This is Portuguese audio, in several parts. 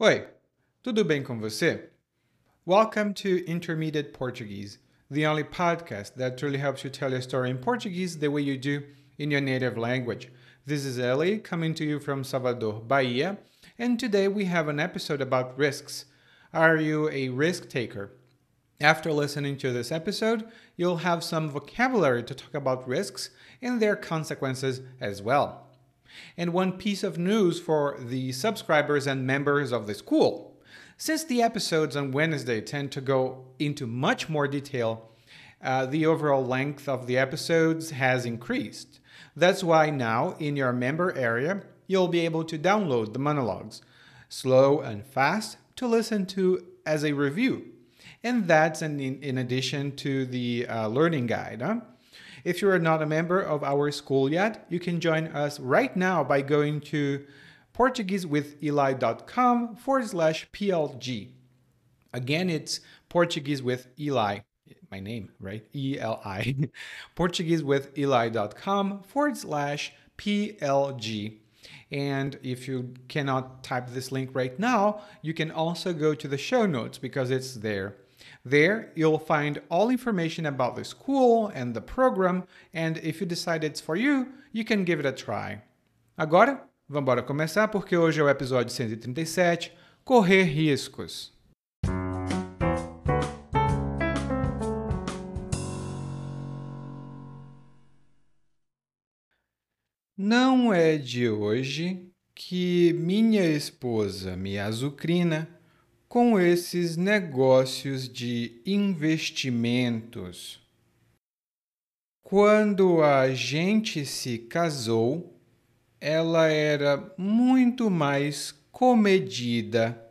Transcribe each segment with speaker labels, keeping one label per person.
Speaker 1: Oi, tudo bem com você? Welcome to Intermediate Portuguese, the only podcast that truly helps you tell your story in Portuguese the way you do in your native language. This is Ellie coming to you from Salvador, Bahia, and today we have an episode about risks. Are you a risk taker? After listening to this episode, you'll have some vocabulary to talk about risks and their consequences as well. And one piece of news for the subscribers and members of the school. Since the episodes on Wednesday tend to go into much more detail, uh, the overall length of the episodes has increased. That's why now, in your member area, you'll be able to download the monologues, slow and fast, to listen to as a review. And that's in, in addition to the uh, learning guide. Huh? If you are not a member of our school yet, you can join us right now by going to PortugueseWithEli.com forward slash PLG. Again, it's Portuguese with Eli, my name, right? E L I. PortugueseWithEli.com forward slash PLG. And if you cannot type this link right now, you can also go to the show notes because it's there. There, you'll find all information about the school and the program, and if you decide it's for you, you can give it a try. Agora, vamos começar porque hoje é o episódio 137, Correr Riscos. Não é de hoje que minha esposa me azucrina com esses negócios de investimentos. Quando a gente se casou, ela era muito mais comedida.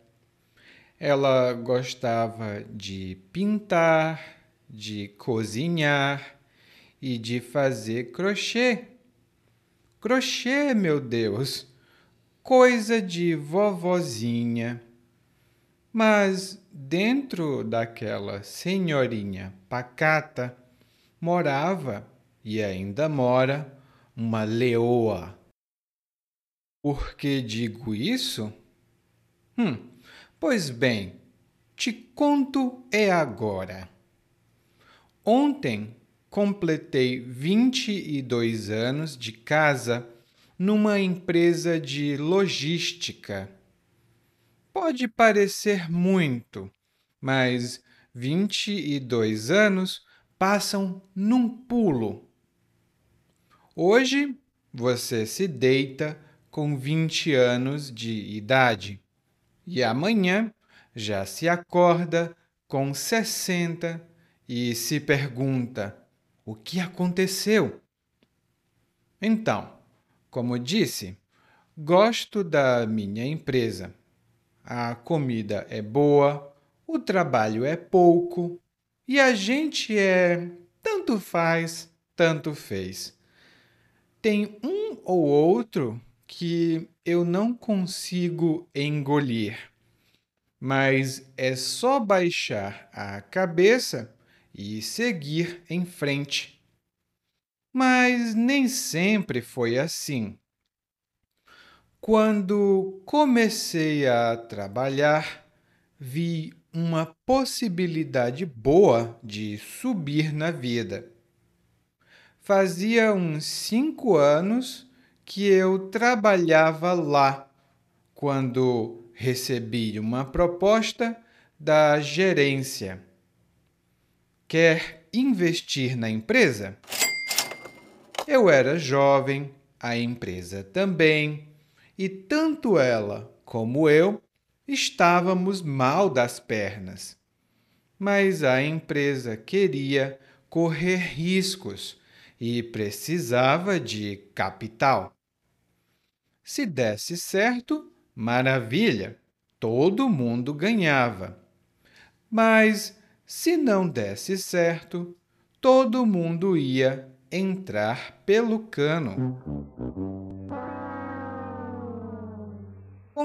Speaker 1: Ela gostava de pintar, de cozinhar e de fazer crochê. Crochê, meu Deus, coisa de vovozinha. Mas dentro daquela senhorinha pacata morava e ainda mora uma leoa. Por que digo isso? Hum, pois bem, te conto é agora. Ontem completei 22 anos de casa numa empresa de logística Pode parecer muito, mas 22 anos passam num pulo. Hoje você se deita com 20 anos de idade e amanhã já se acorda com 60 e se pergunta: o que aconteceu? Então, como disse, gosto da minha empresa a comida é boa, o trabalho é pouco e a gente é tanto faz, tanto fez. Tem um ou outro que eu não consigo engolir, mas é só baixar a cabeça e seguir em frente. Mas nem sempre foi assim. Quando comecei a trabalhar, vi uma possibilidade boa de subir na vida. Fazia uns cinco anos que eu trabalhava lá quando recebi uma proposta da gerência. Quer investir na empresa? Eu era jovem, a empresa também e tanto ela como eu estávamos mal das pernas. Mas a empresa queria correr riscos e precisava de capital. Se desse certo, maravilha, todo mundo ganhava. Mas se não desse certo, todo mundo ia entrar pelo cano.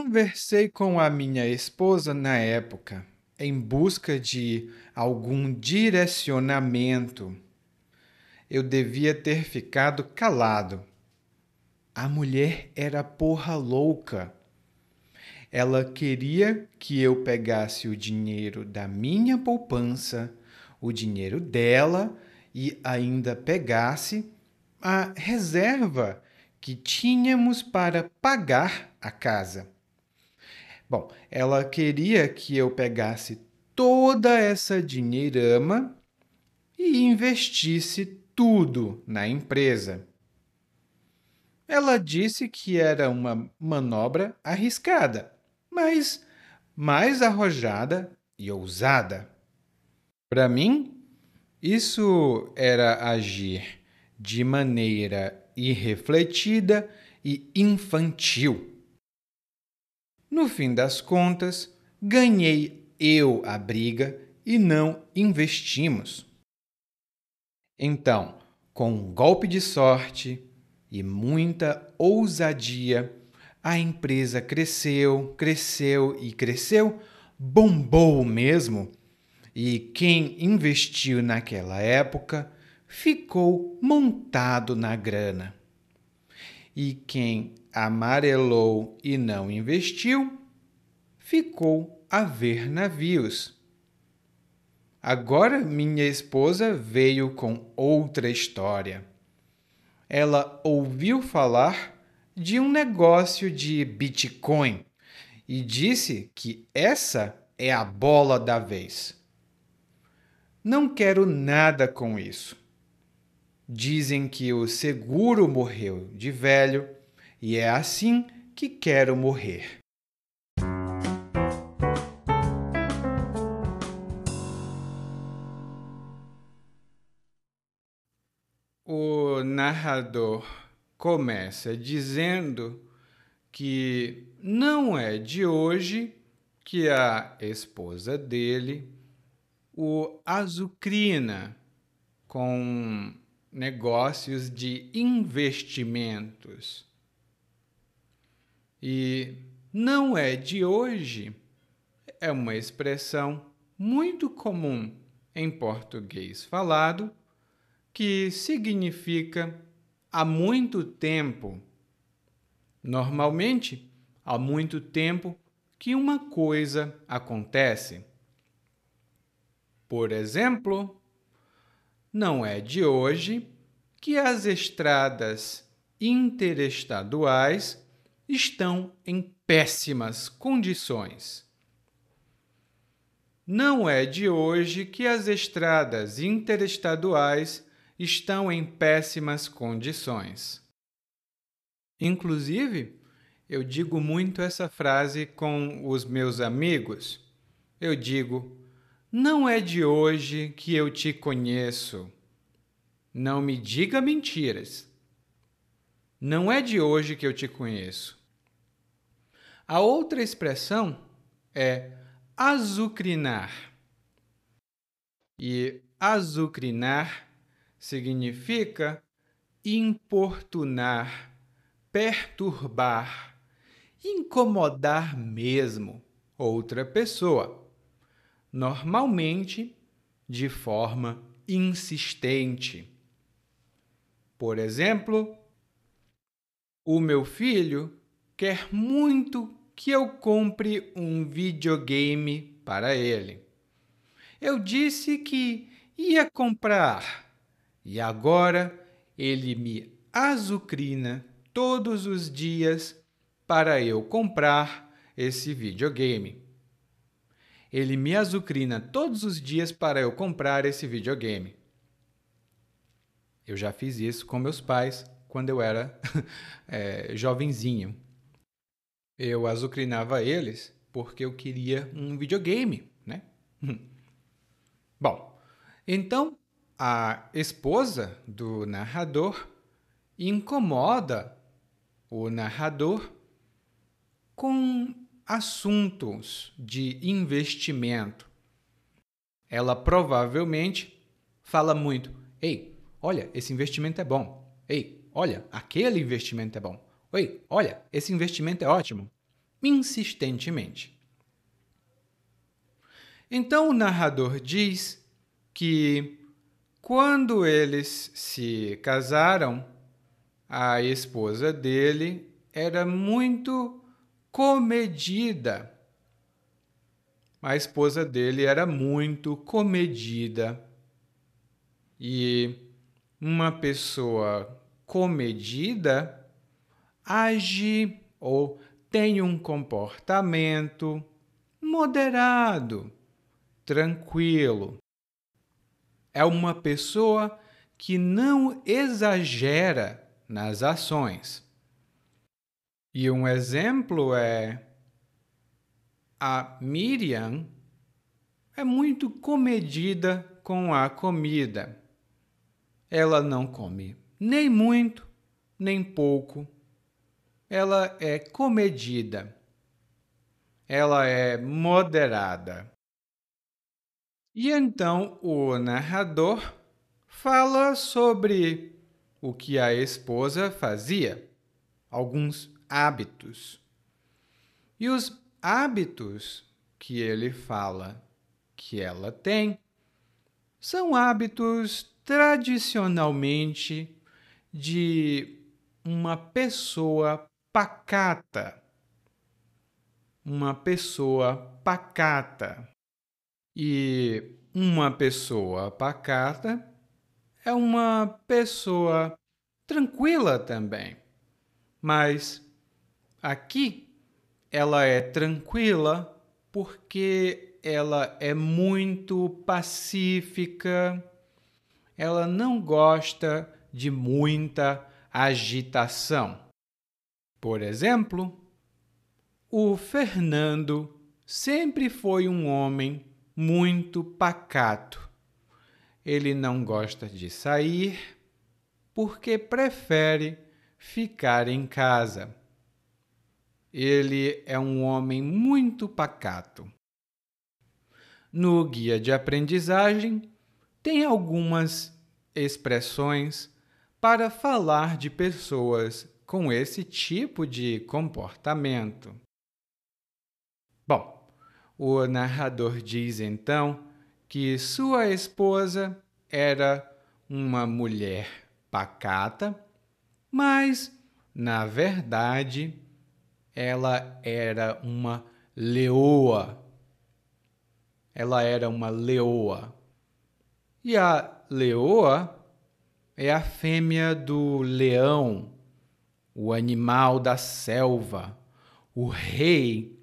Speaker 1: Conversei com a minha esposa na época, em busca de algum direcionamento. Eu devia ter ficado calado. A mulher era porra louca. ela queria que eu pegasse o dinheiro da minha poupança, o dinheiro dela e ainda pegasse a reserva que tínhamos para pagar a casa. Bom, ela queria que eu pegasse toda essa dinheirama e investisse tudo na empresa. Ela disse que era uma manobra arriscada, mas mais arrojada e ousada. Para mim, isso era agir de maneira irrefletida e infantil. No fim das contas, ganhei eu a briga e não investimos. Então, com um golpe de sorte e muita ousadia, a empresa cresceu, cresceu e cresceu, bombou mesmo. E quem investiu naquela época ficou montado na grana. E quem amarelou e não investiu ficou a ver navios. Agora minha esposa veio com outra história. Ela ouviu falar de um negócio de Bitcoin e disse que essa é a bola da vez. Não quero nada com isso. Dizem que o seguro morreu de velho e é assim que quero morrer. O narrador começa dizendo que não é de hoje que a esposa dele o azucrina com negócios de investimentos. E não é de hoje, é uma expressão muito comum em português falado que significa há muito tempo. Normalmente, há muito tempo que uma coisa acontece. Por exemplo, não é de hoje que as estradas interestaduais estão em péssimas condições. Não é de hoje que as estradas interestaduais estão em péssimas condições. Inclusive, eu digo muito essa frase com os meus amigos. Eu digo: não é de hoje que eu te conheço. Não me diga mentiras. Não é de hoje que eu te conheço. A outra expressão é azucrinar. E azucrinar significa importunar, perturbar, incomodar mesmo outra pessoa normalmente de forma insistente. Por exemplo, o meu filho quer muito que eu compre um videogame para ele. Eu disse que ia comprar e agora ele me azucrina todos os dias para eu comprar esse videogame. Ele me azucrina todos os dias para eu comprar esse videogame. Eu já fiz isso com meus pais quando eu era é, jovenzinho. Eu azucrinava eles porque eu queria um videogame, né? Bom, então a esposa do narrador incomoda o narrador com assuntos de investimento. Ela provavelmente fala muito: ei, olha, esse investimento é bom. Ei, olha, aquele investimento é bom. Ei, olha, esse investimento é ótimo. Insistentemente. Então o narrador diz que quando eles se casaram, a esposa dele era muito comedida. A esposa dele era muito comedida. E uma pessoa comedida age ou tem um comportamento moderado, tranquilo. É uma pessoa que não exagera nas ações. E um exemplo é a Miriam é muito comedida com a comida. Ela não come nem muito, nem pouco. Ela é comedida. Ela é moderada. E então o narrador fala sobre o que a esposa fazia, alguns hábitos. E os hábitos que ele fala que ela tem são hábitos tradicionalmente de uma pessoa pacata. Uma pessoa pacata. E uma pessoa pacata é uma pessoa tranquila também. Mas aqui ela é tranquila porque ela é muito pacífica, ela não gosta de muita agitação. Por exemplo, o Fernando sempre foi um homem muito pacato. Ele não gosta de sair porque prefere ficar em casa. Ele é um homem muito pacato. No guia de aprendizagem, tem algumas expressões para falar de pessoas com esse tipo de comportamento. Bom, o narrador diz então que sua esposa era uma mulher pacata, mas, na verdade, ela era uma leoa. Ela era uma leoa. E a leoa é a fêmea do leão, o animal da selva, o rei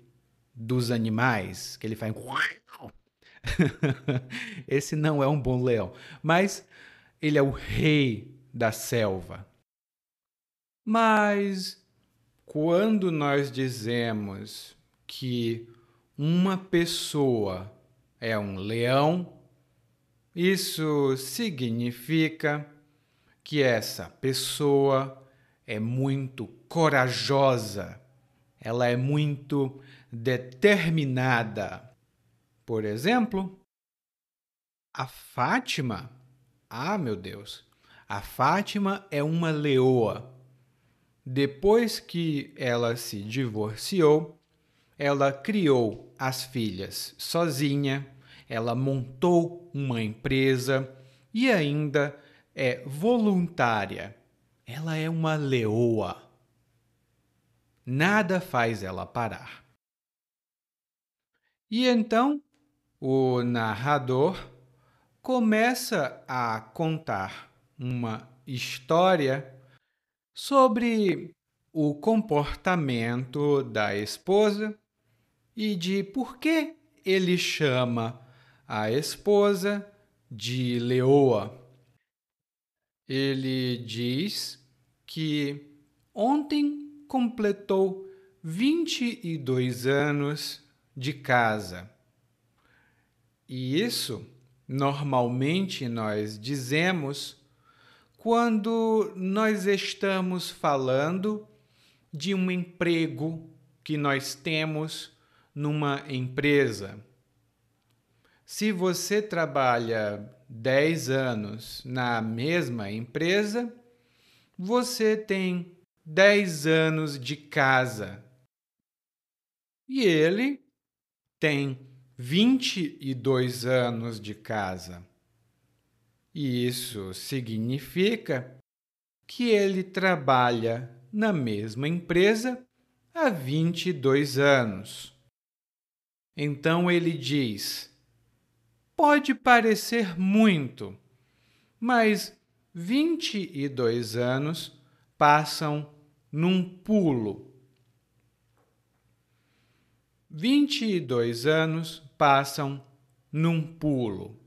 Speaker 1: dos animais, que ele faz. Esse não é um bom leão, mas ele é o rei da selva. Mas quando nós dizemos que uma pessoa é um leão, isso significa que essa pessoa é muito corajosa, ela é muito determinada. Por exemplo, a Fátima, ah meu Deus, a Fátima é uma leoa. Depois que ela se divorciou, ela criou as filhas sozinha, ela montou uma empresa e ainda é voluntária. Ela é uma leoa. Nada faz ela parar. E então o narrador começa a contar uma história sobre o comportamento da esposa e de por que ele chama a esposa de leoa. Ele diz que ontem completou 22 anos de casa. E isso normalmente nós dizemos quando nós estamos falando de um emprego que nós temos numa empresa. Se você trabalha 10 anos na mesma empresa, você tem 10 anos de casa. E ele tem 22 anos de casa. E isso significa que ele trabalha na mesma empresa há 22 anos. Então ele diz: Pode parecer muito, mas 22 anos passam num pulo. 22 anos passam num pulo.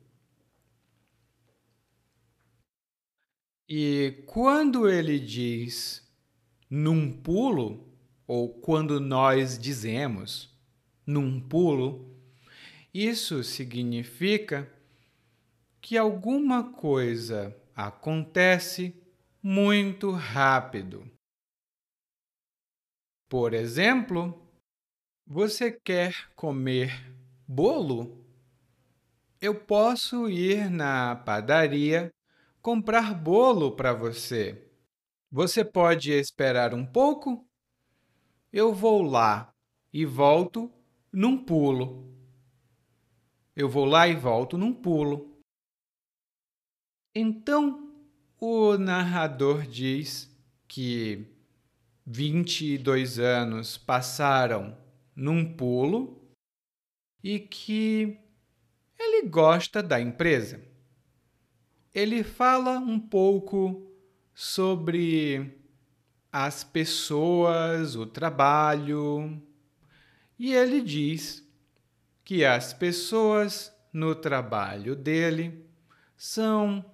Speaker 1: E quando ele diz num pulo, ou quando nós dizemos num pulo, isso significa que alguma coisa acontece muito rápido. Por exemplo, você quer comer bolo? Eu posso ir na padaria comprar bolo para você. Você pode esperar um pouco? Eu vou lá e volto num pulo. Eu vou lá e volto num pulo. Então, o narrador diz que 22 anos passaram num pulo e que ele gosta da empresa ele fala um pouco sobre as pessoas, o trabalho, e ele diz que as pessoas no trabalho dele são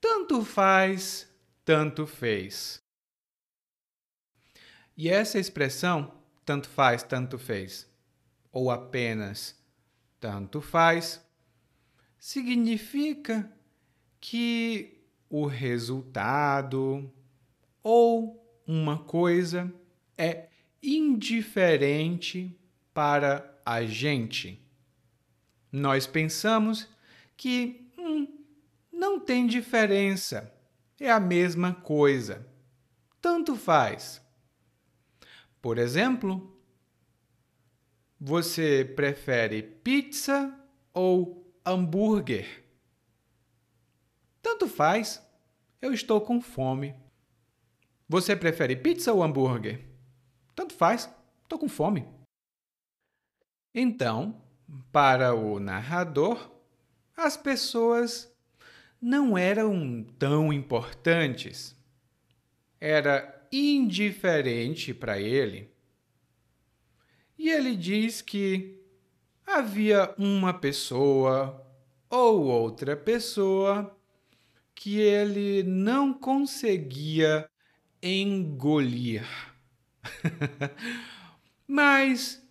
Speaker 1: tanto faz, tanto fez. E essa expressão, tanto faz, tanto fez, ou apenas tanto faz, significa que o resultado ou uma coisa é indiferente para a gente. Nós pensamos que hum, não tem diferença, é a mesma coisa, tanto faz. Por exemplo, você prefere pizza ou hambúrguer? Tanto faz. Eu estou com fome. Você prefere pizza ou hambúrguer? Tanto faz. Estou com fome. Então, para o narrador, as pessoas não eram tão importantes. Era indiferente para ele. E ele diz que havia uma pessoa ou outra pessoa que ele não conseguia engolir. Mas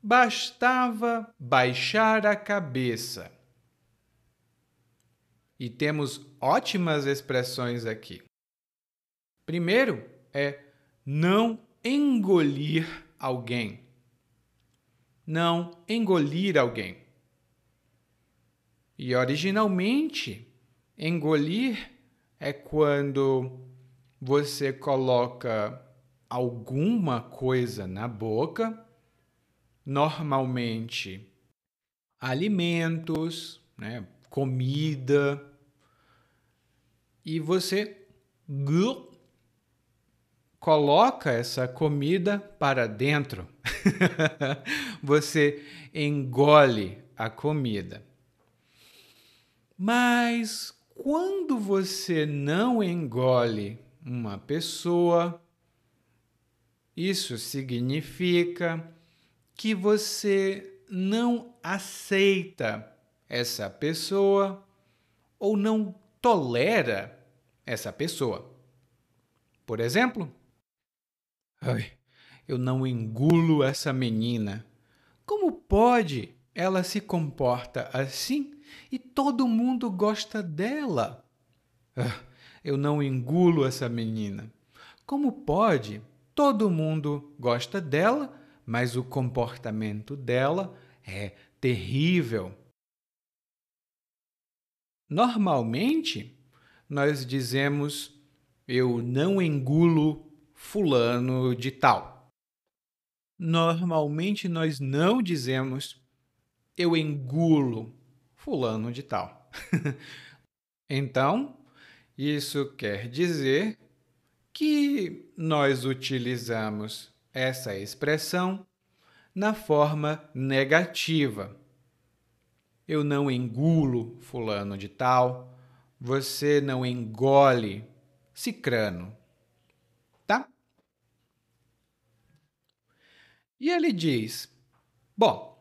Speaker 1: bastava baixar a cabeça. E temos ótimas expressões aqui. Primeiro é não engolir alguém. Não engolir alguém. E originalmente Engolir é quando você coloca alguma coisa na boca, normalmente alimentos, né, comida, e você coloca essa comida para dentro. você engole a comida. Mas quando você não engole uma pessoa, isso significa que você não aceita essa pessoa ou não tolera essa pessoa. Por exemplo, Ai, eu não engulo essa menina. Como pode ela se comporta assim e todo mundo gosta dela. Ah, eu não engulo essa menina. Como pode? Todo mundo gosta dela, mas o comportamento dela é terrível. Normalmente, nós dizemos eu não engulo fulano de tal. Normalmente nós não dizemos eu engulo fulano de tal. então, isso quer dizer que nós utilizamos essa expressão na forma negativa. Eu não engulo fulano de tal, você não engole cicrano. Tá? E ele diz: Bom,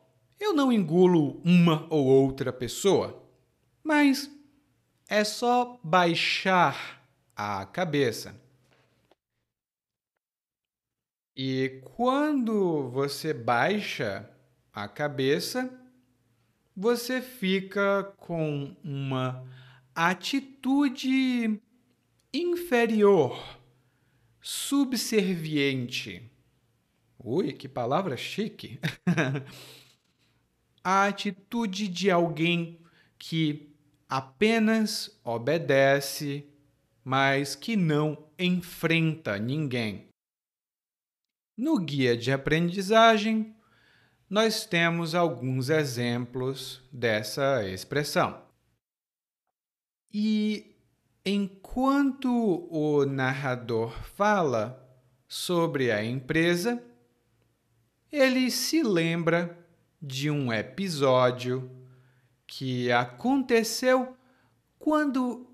Speaker 1: eu não engulo uma ou outra pessoa, mas é só baixar a cabeça. E quando você baixa a cabeça, você fica com uma atitude inferior, subserviente. Ui, que palavra chique! a atitude de alguém que apenas obedece, mas que não enfrenta ninguém. No guia de aprendizagem, nós temos alguns exemplos dessa expressão. E enquanto o narrador fala sobre a empresa, ele se lembra de um episódio que aconteceu quando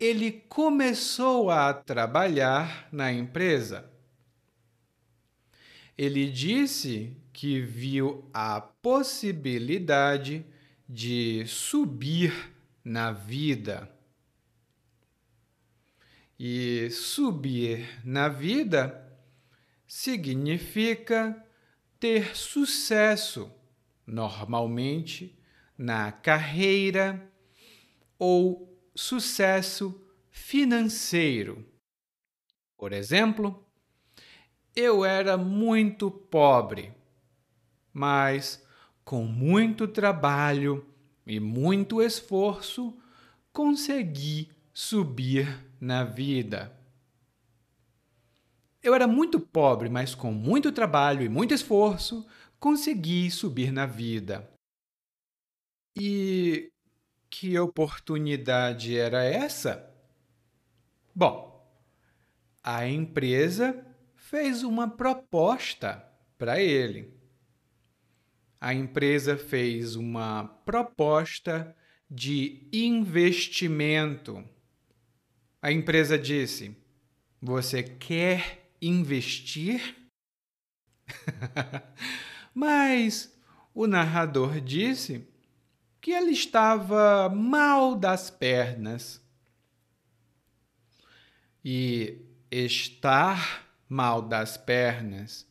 Speaker 1: ele começou a trabalhar na empresa ele disse que viu a possibilidade de subir na vida. E subir na vida significa ter sucesso, normalmente na carreira ou sucesso financeiro. Por exemplo, eu era muito pobre, mas com muito trabalho e muito esforço consegui subir na vida. Eu era muito pobre, mas com muito trabalho e muito esforço consegui subir na vida. E que oportunidade era essa? Bom, a empresa fez uma proposta para ele. A empresa fez uma proposta de investimento. A empresa disse: Você quer investir? Mas o narrador disse que ele estava mal das pernas. E estar mal das pernas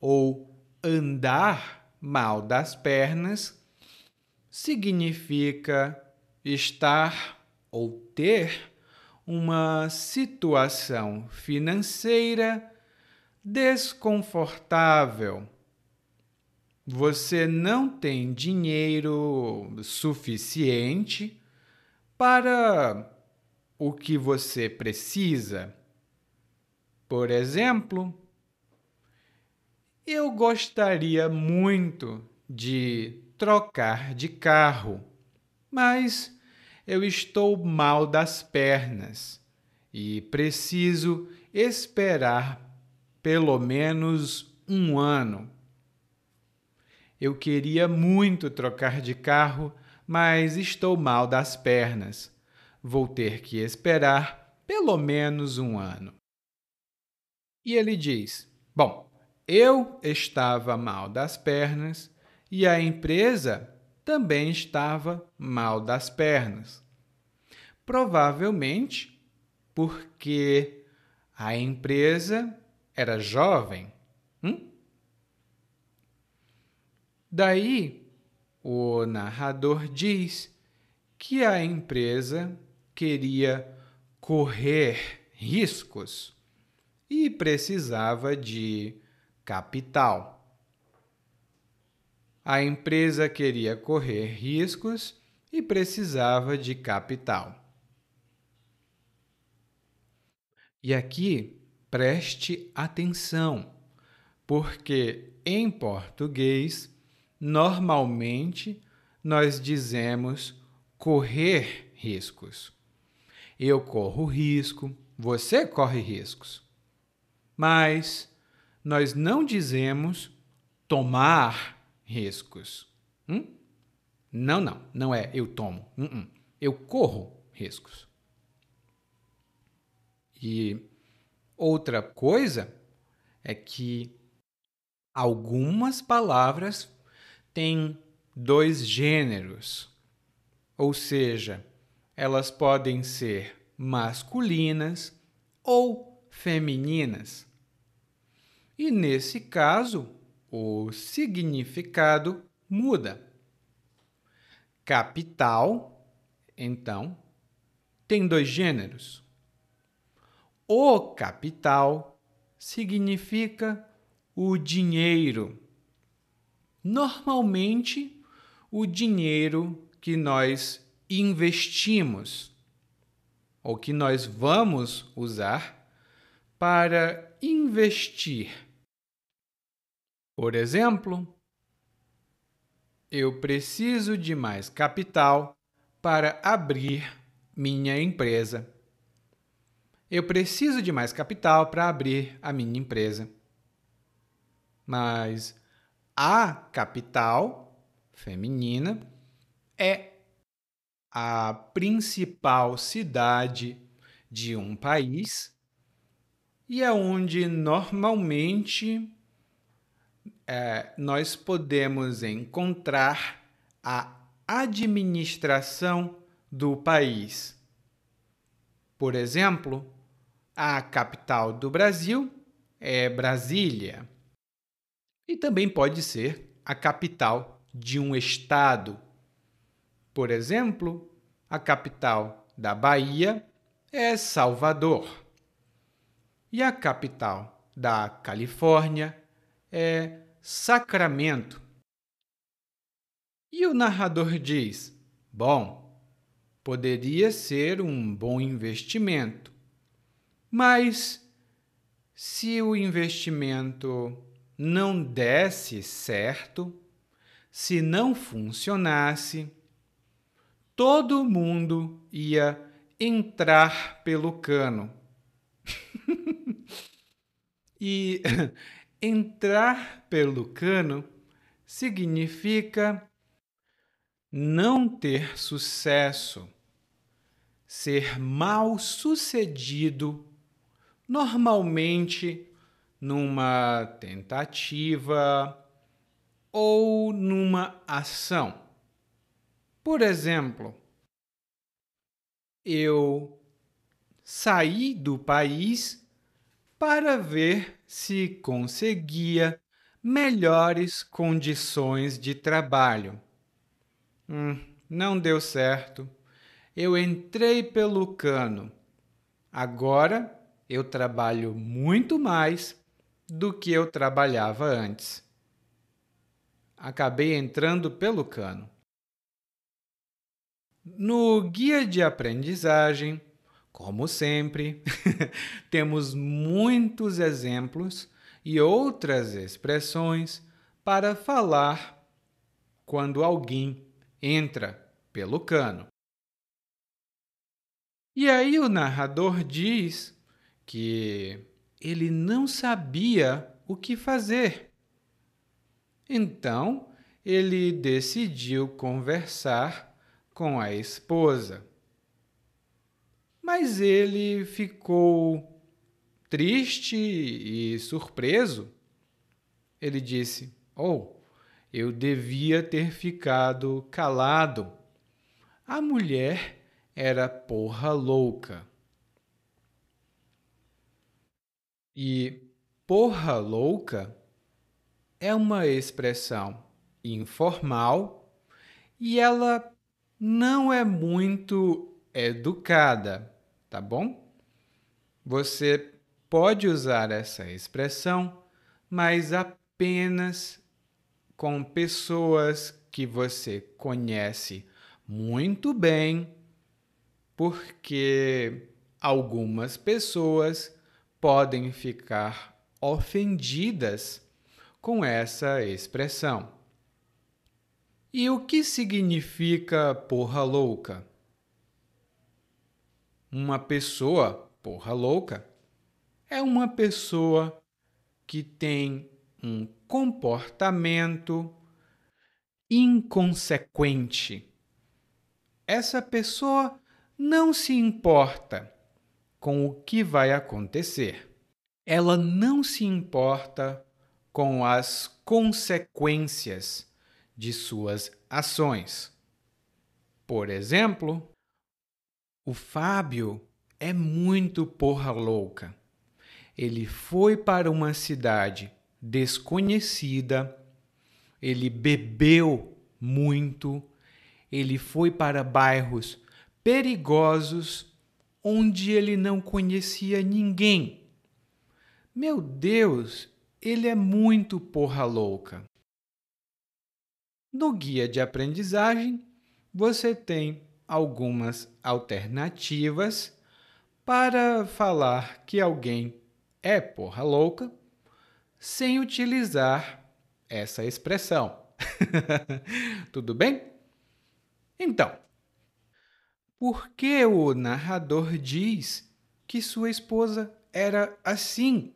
Speaker 1: ou andar mal das pernas significa estar ou ter uma situação financeira desconfortável. Você não tem dinheiro suficiente para o que você precisa. Por exemplo, eu gostaria muito de trocar de carro, mas eu estou mal das pernas e preciso esperar pelo menos um ano. Eu queria muito trocar de carro, mas estou mal das pernas. Vou ter que esperar pelo menos um ano. E ele diz: Bom, eu estava mal das pernas e a empresa também estava mal das pernas. Provavelmente porque a empresa era jovem. Hum? Daí, o narrador diz que a empresa queria correr riscos e precisava de capital. A empresa queria correr riscos e precisava de capital. E aqui preste atenção, porque em português, normalmente nós dizemos correr riscos. Eu corro risco, você corre riscos. Mas nós não dizemos tomar riscos. Hum? Não, não, não é eu tomo. Uh -uh. Eu corro riscos. E outra coisa é que algumas palavras têm dois gêneros, ou seja, elas podem ser masculinas ou femininas. E nesse caso, o significado muda. Capital, então, tem dois gêneros. O capital significa o dinheiro. Normalmente, o dinheiro que nós investimos ou que nós vamos usar para investir. Por exemplo, eu preciso de mais capital para abrir minha empresa. Eu preciso de mais capital para abrir a minha empresa. Mas a capital feminina é a principal cidade de um país e é onde normalmente é, nós podemos encontrar a administração do país. Por exemplo, a capital do Brasil é Brasília. E também pode ser a capital de um estado. Por exemplo, a capital da Bahia é Salvador. E a capital da Califórnia é Sacramento. E o narrador diz: Bom, poderia ser um bom investimento, mas se o investimento não desse certo, se não funcionasse, todo mundo ia entrar pelo cano. e entrar pelo cano significa não ter sucesso, ser mal sucedido, normalmente numa tentativa ou numa ação. Por exemplo, eu saí do país para ver se conseguia melhores condições de trabalho. Hum, não deu certo. Eu entrei pelo cano. Agora eu trabalho muito mais do que eu trabalhava antes. Acabei entrando pelo cano. No guia de aprendizagem, como sempre, temos muitos exemplos e outras expressões para falar quando alguém entra pelo cano. E aí o narrador diz que ele não sabia o que fazer. Então, ele decidiu conversar com a esposa. Mas ele ficou triste e surpreso. Ele disse: Oh, eu devia ter ficado calado. A mulher era porra louca. E porra louca é uma expressão informal e ela não é muito educada, tá bom? Você pode usar essa expressão, mas apenas com pessoas que você conhece muito bem, porque algumas pessoas podem ficar ofendidas com essa expressão. E o que significa porra louca? Uma pessoa porra louca é uma pessoa que tem um comportamento inconsequente. Essa pessoa não se importa com o que vai acontecer. Ela não se importa com as consequências de suas ações. Por exemplo, o Fábio é muito porra louca. Ele foi para uma cidade desconhecida, ele bebeu muito, ele foi para bairros perigosos onde ele não conhecia ninguém. Meu Deus, ele é muito porra louca. No guia de aprendizagem, você tem algumas alternativas para falar que alguém é porra louca sem utilizar essa expressão. Tudo bem? Então, por que o narrador diz que sua esposa era assim?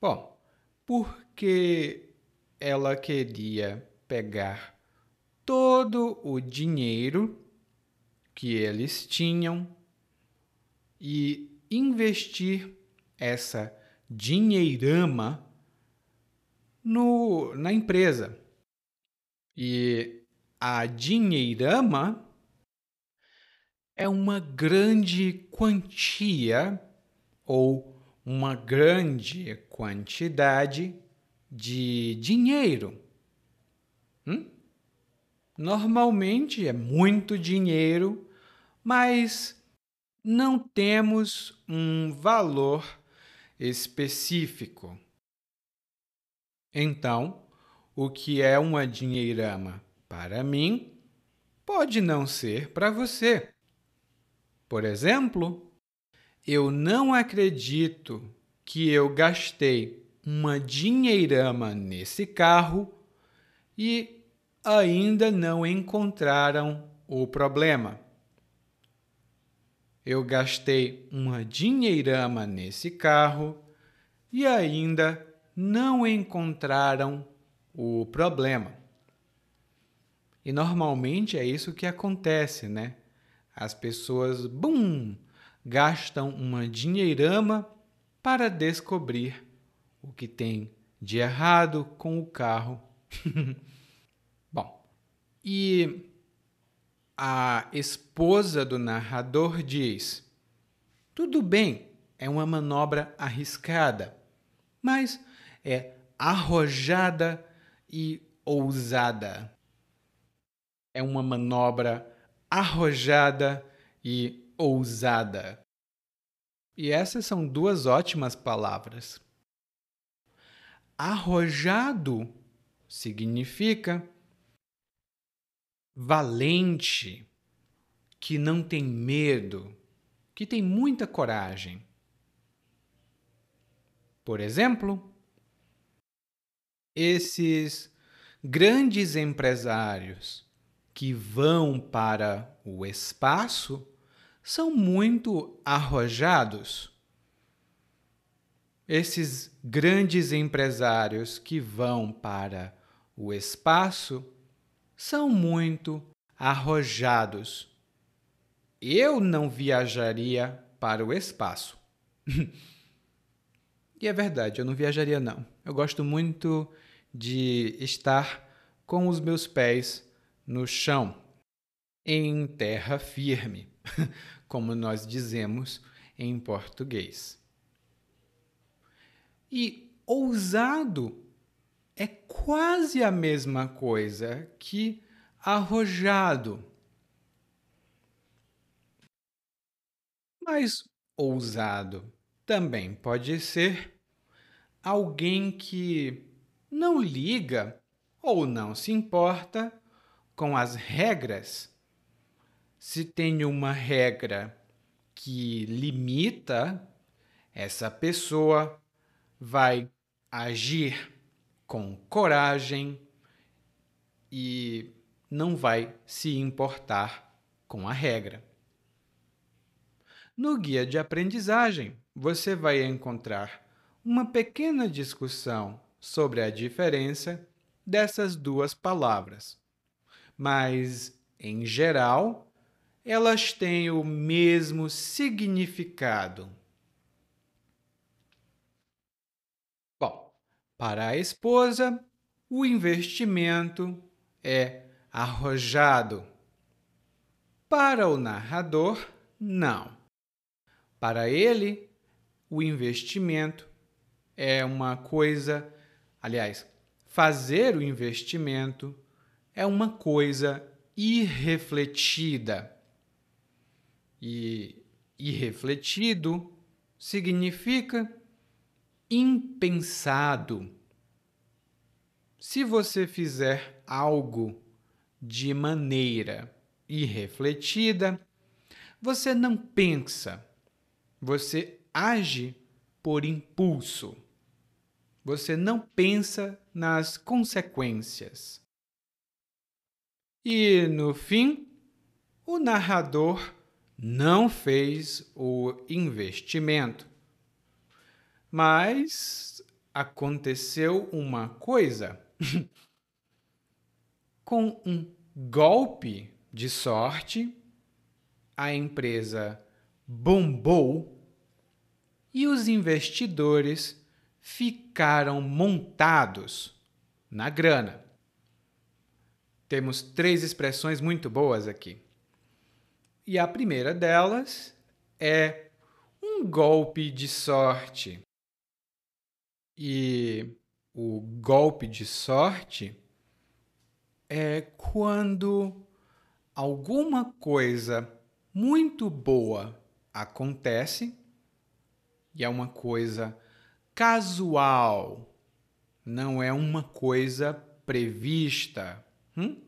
Speaker 1: Bom, porque ela queria pegar todo o dinheiro que eles tinham e investir essa dinheirama no, na empresa. E a dinheirama é uma grande quantia ou uma grande quantidade de dinheiro. Hum? Normalmente é muito dinheiro, mas não temos um valor específico. Então, o que é uma dinheirama para mim pode não ser para você. Por exemplo, eu não acredito que eu gastei uma dinheirama nesse carro e ainda não encontraram o problema. Eu gastei uma dinheirama nesse carro e ainda não encontraram o problema. E normalmente é isso que acontece, né? As pessoas, bum, gastam uma dinheirama para descobrir o que tem de errado com o carro. Bom, e a esposa do narrador diz: Tudo bem, é uma manobra arriscada, mas é arrojada e ousada. É uma manobra arrojada e ousada. E essas são duas ótimas palavras. Arrojado significa valente, que não tem medo, que tem muita coragem. Por exemplo, esses grandes empresários que vão para o espaço são muito arrojados. Esses grandes empresários que vão para o espaço são muito arrojados. Eu não viajaria para o espaço. e é verdade, eu não viajaria não. Eu gosto muito de estar com os meus pés no chão, em terra firme, como nós dizemos em português. E ousado é quase a mesma coisa que arrojado. Mas ousado também pode ser alguém que não liga ou não se importa com as regras. Se tem uma regra que limita, essa pessoa vai agir com coragem e não vai se importar com a regra. No guia de aprendizagem, você vai encontrar uma pequena discussão sobre a diferença dessas duas palavras. Mas, em geral, elas têm o mesmo significado. Bom, para a esposa, o investimento é arrojado. Para o narrador, não. Para ele, o investimento é uma coisa, aliás, fazer o investimento é uma coisa irrefletida. E irrefletido significa impensado. Se você fizer algo de maneira irrefletida, você não pensa, você age por impulso. Você não pensa nas consequências. E, no fim, o narrador não fez o investimento. Mas aconteceu uma coisa. Com um golpe de sorte, a empresa bombou e os investidores ficaram montados na grana. Temos três expressões muito boas aqui. E a primeira delas é um golpe de sorte. E o golpe de sorte é quando alguma coisa muito boa acontece e é uma coisa casual, não é uma coisa prevista. Hum?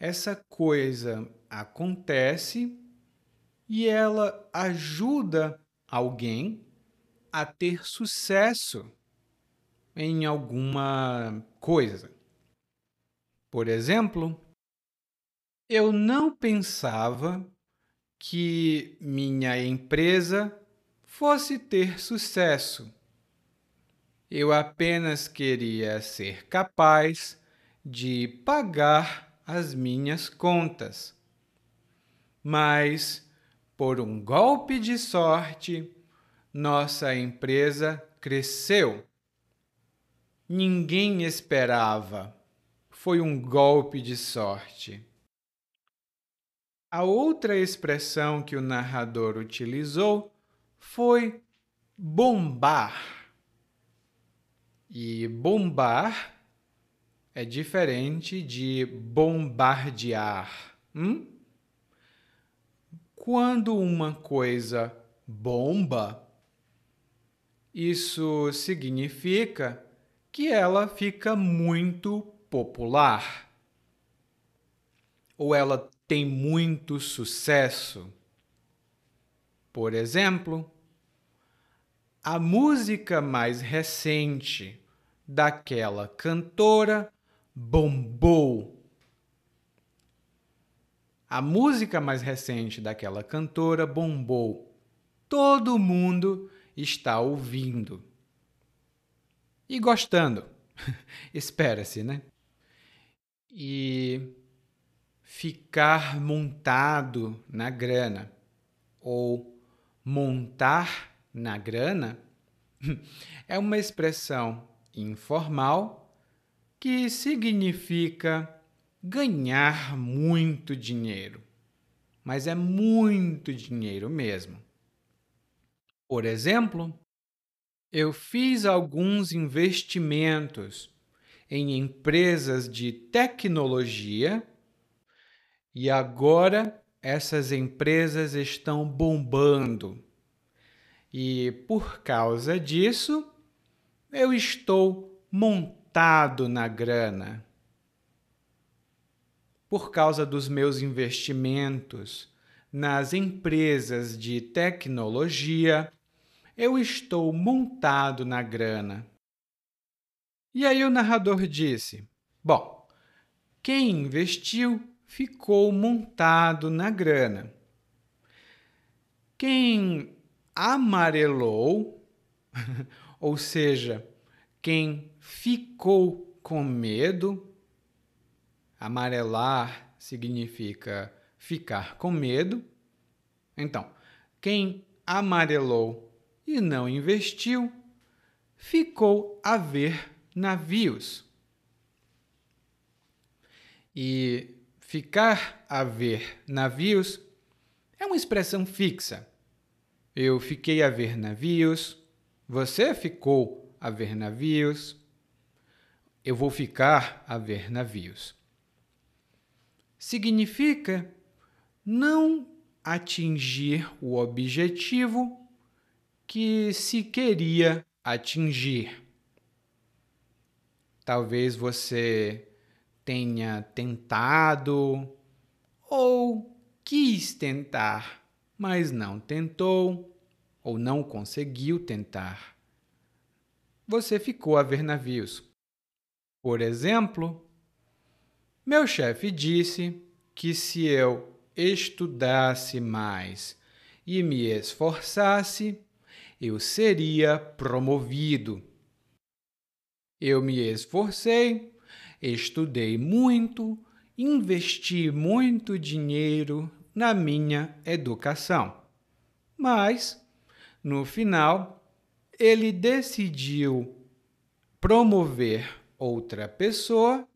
Speaker 1: Essa coisa acontece e ela ajuda alguém a ter sucesso em alguma coisa. Por exemplo, eu não pensava que minha empresa fosse ter sucesso. Eu apenas queria ser capaz de pagar as minhas contas. Mas, por um golpe de sorte, nossa empresa cresceu. Ninguém esperava. Foi um golpe de sorte. A outra expressão que o narrador utilizou foi bombar. E bombar é diferente de bombardear. Hum? Quando uma coisa bomba, isso significa que ela fica muito popular. Ou ela tem muito sucesso. Por exemplo, a música mais recente daquela cantora bombou. A música mais recente daquela cantora bombou. Todo mundo está ouvindo. E gostando. Espera-se, né? E ficar montado na grana ou montar na grana é uma expressão informal que significa ganhar muito dinheiro, mas é muito dinheiro mesmo. Por exemplo, eu fiz alguns investimentos em empresas de tecnologia e agora essas empresas estão bombando. E por causa disso, eu estou montado na grana. Por causa dos meus investimentos nas empresas de tecnologia, eu estou montado na grana. E aí o narrador disse: Bom, quem investiu ficou montado na grana. Quem amarelou Ou seja, quem ficou com medo, amarelar significa ficar com medo. Então, quem amarelou e não investiu, ficou a ver navios. E ficar a ver navios é uma expressão fixa. Eu fiquei a ver navios, você ficou a ver navios, eu vou ficar a ver navios. Significa não atingir o objetivo que se queria atingir. Talvez você tenha tentado ou quis tentar, mas não tentou ou não conseguiu tentar. Você ficou a ver navios. Por exemplo, meu chefe disse que se eu estudasse mais e me esforçasse, eu seria promovido. Eu me esforcei, estudei muito, investi muito dinheiro na minha educação. Mas, no final, ele decidiu promover outra pessoa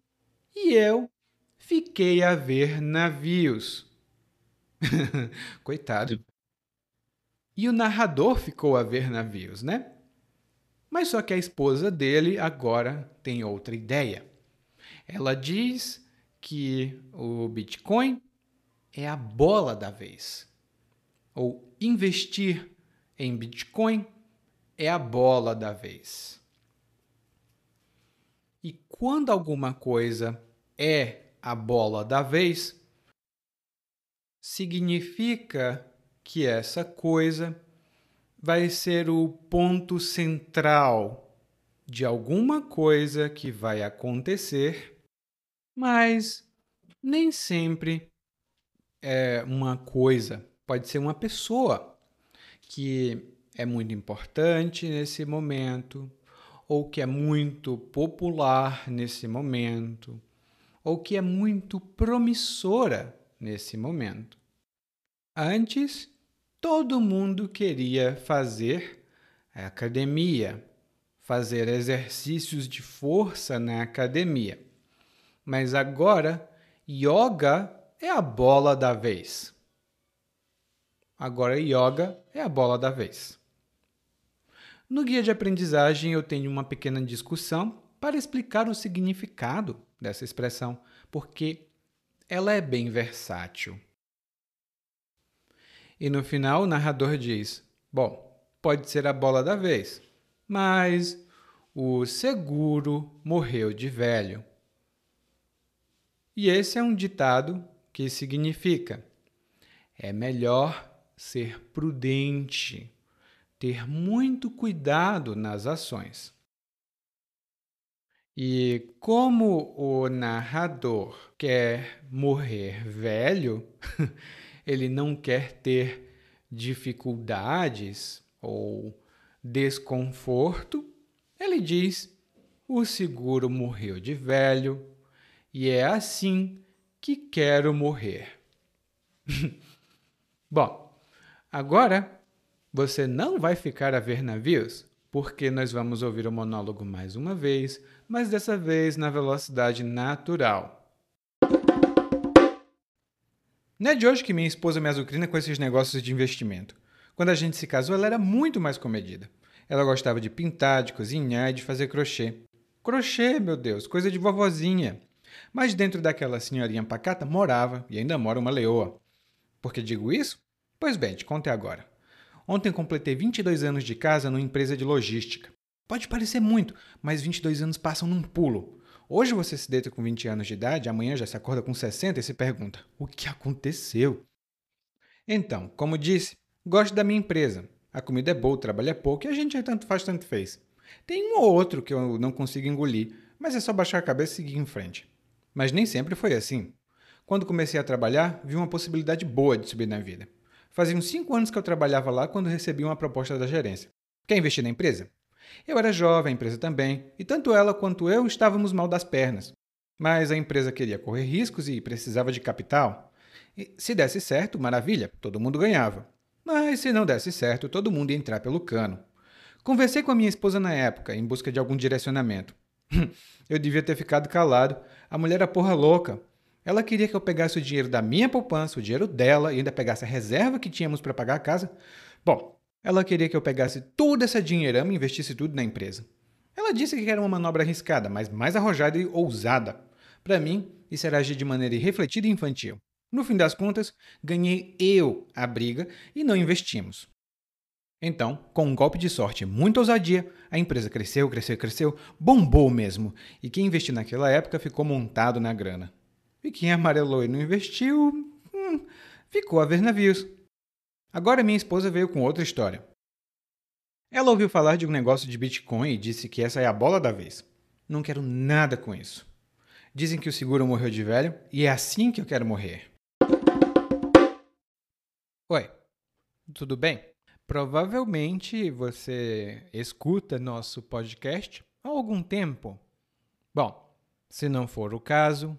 Speaker 1: e eu fiquei a ver navios. Coitado. E o narrador ficou a ver navios, né? Mas só que a esposa dele agora tem outra ideia. Ela diz que o Bitcoin é a bola da vez. Ou investir em Bitcoin é a bola da vez. E quando alguma coisa é a bola da vez, significa que essa coisa vai ser o ponto central de alguma coisa que vai acontecer, mas nem sempre é uma coisa, pode ser uma pessoa que é muito importante nesse momento, ou que é muito popular nesse momento, ou que é muito promissora nesse momento. Antes, todo mundo queria fazer academia, fazer exercícios de força na academia. Mas agora, yoga é a bola da vez. Agora, yoga é a bola da vez. No guia de aprendizagem, eu tenho uma pequena discussão para explicar o significado dessa expressão, porque ela é bem versátil. E no final, o narrador diz: Bom, pode ser a bola da vez, mas o seguro morreu de velho. E esse é um ditado que significa: é melhor ser prudente, ter muito cuidado nas ações. E como o narrador quer morrer velho, ele não quer ter dificuldades ou desconforto, ele diz: o seguro morreu de velho e é assim que quero morrer. Bom, agora você não vai ficar a ver navios, porque nós vamos ouvir o monólogo mais uma vez, mas dessa vez na velocidade natural. Não é de hoje que minha esposa me azucrina com esses negócios de investimento. Quando a gente se casou, ela era muito mais comedida. Ela gostava de pintar, de cozinhar e de fazer crochê. Crochê, meu Deus, coisa de vovozinha. Mas dentro daquela senhorinha pacata morava, e ainda mora, uma leoa. Por que digo isso? Pois bem, te conto agora. Ontem completei 22 anos de casa numa empresa de logística. Pode parecer muito, mas 22 anos passam num pulo. Hoje você se deita com 20 anos de idade, amanhã já se acorda com 60 e se pergunta: o que aconteceu? Então, como disse, gosto da minha empresa. A comida é boa, o trabalho é pouco e a gente é tanto faz, tanto fez. Tem um ou outro que eu não consigo engolir, mas é só baixar a cabeça e seguir em frente. Mas nem sempre foi assim. Quando comecei a trabalhar, vi uma possibilidade boa de subir na vida. Fazia uns 5 anos que eu trabalhava lá quando recebi uma proposta da gerência. Quer investir na empresa? Eu era jovem, a empresa também, e tanto ela quanto eu estávamos mal das pernas. Mas a empresa queria correr riscos e precisava de capital. E se desse certo, maravilha, todo mundo ganhava. Mas se não desse certo, todo mundo ia entrar pelo cano. Conversei com a minha esposa na época, em busca de algum direcionamento. eu devia ter ficado calado. A mulher era porra louca. Ela queria que eu pegasse o dinheiro da minha poupança, o dinheiro dela, e ainda pegasse a reserva que tínhamos para pagar a casa. Bom, ela queria que eu pegasse toda essa dinheirama e investisse tudo na empresa. Ela disse que era uma manobra arriscada, mas mais arrojada e ousada. Para mim, isso era agir de maneira irrefletida e infantil. No fim das contas, ganhei eu a briga e não investimos. Então, com um golpe de sorte e muita ousadia, a empresa cresceu, cresceu, cresceu, bombou mesmo, e quem investiu naquela época ficou montado na grana. E quem amarelou e não investiu, hum, ficou a ver navios. Agora minha esposa veio com outra história. Ela ouviu falar de um negócio de Bitcoin e disse que essa é a bola da vez. Não quero nada com isso. Dizem que o seguro morreu de velho e é assim que eu quero morrer. Oi, tudo bem? Provavelmente você escuta nosso podcast há algum tempo. Bom, se não for o caso,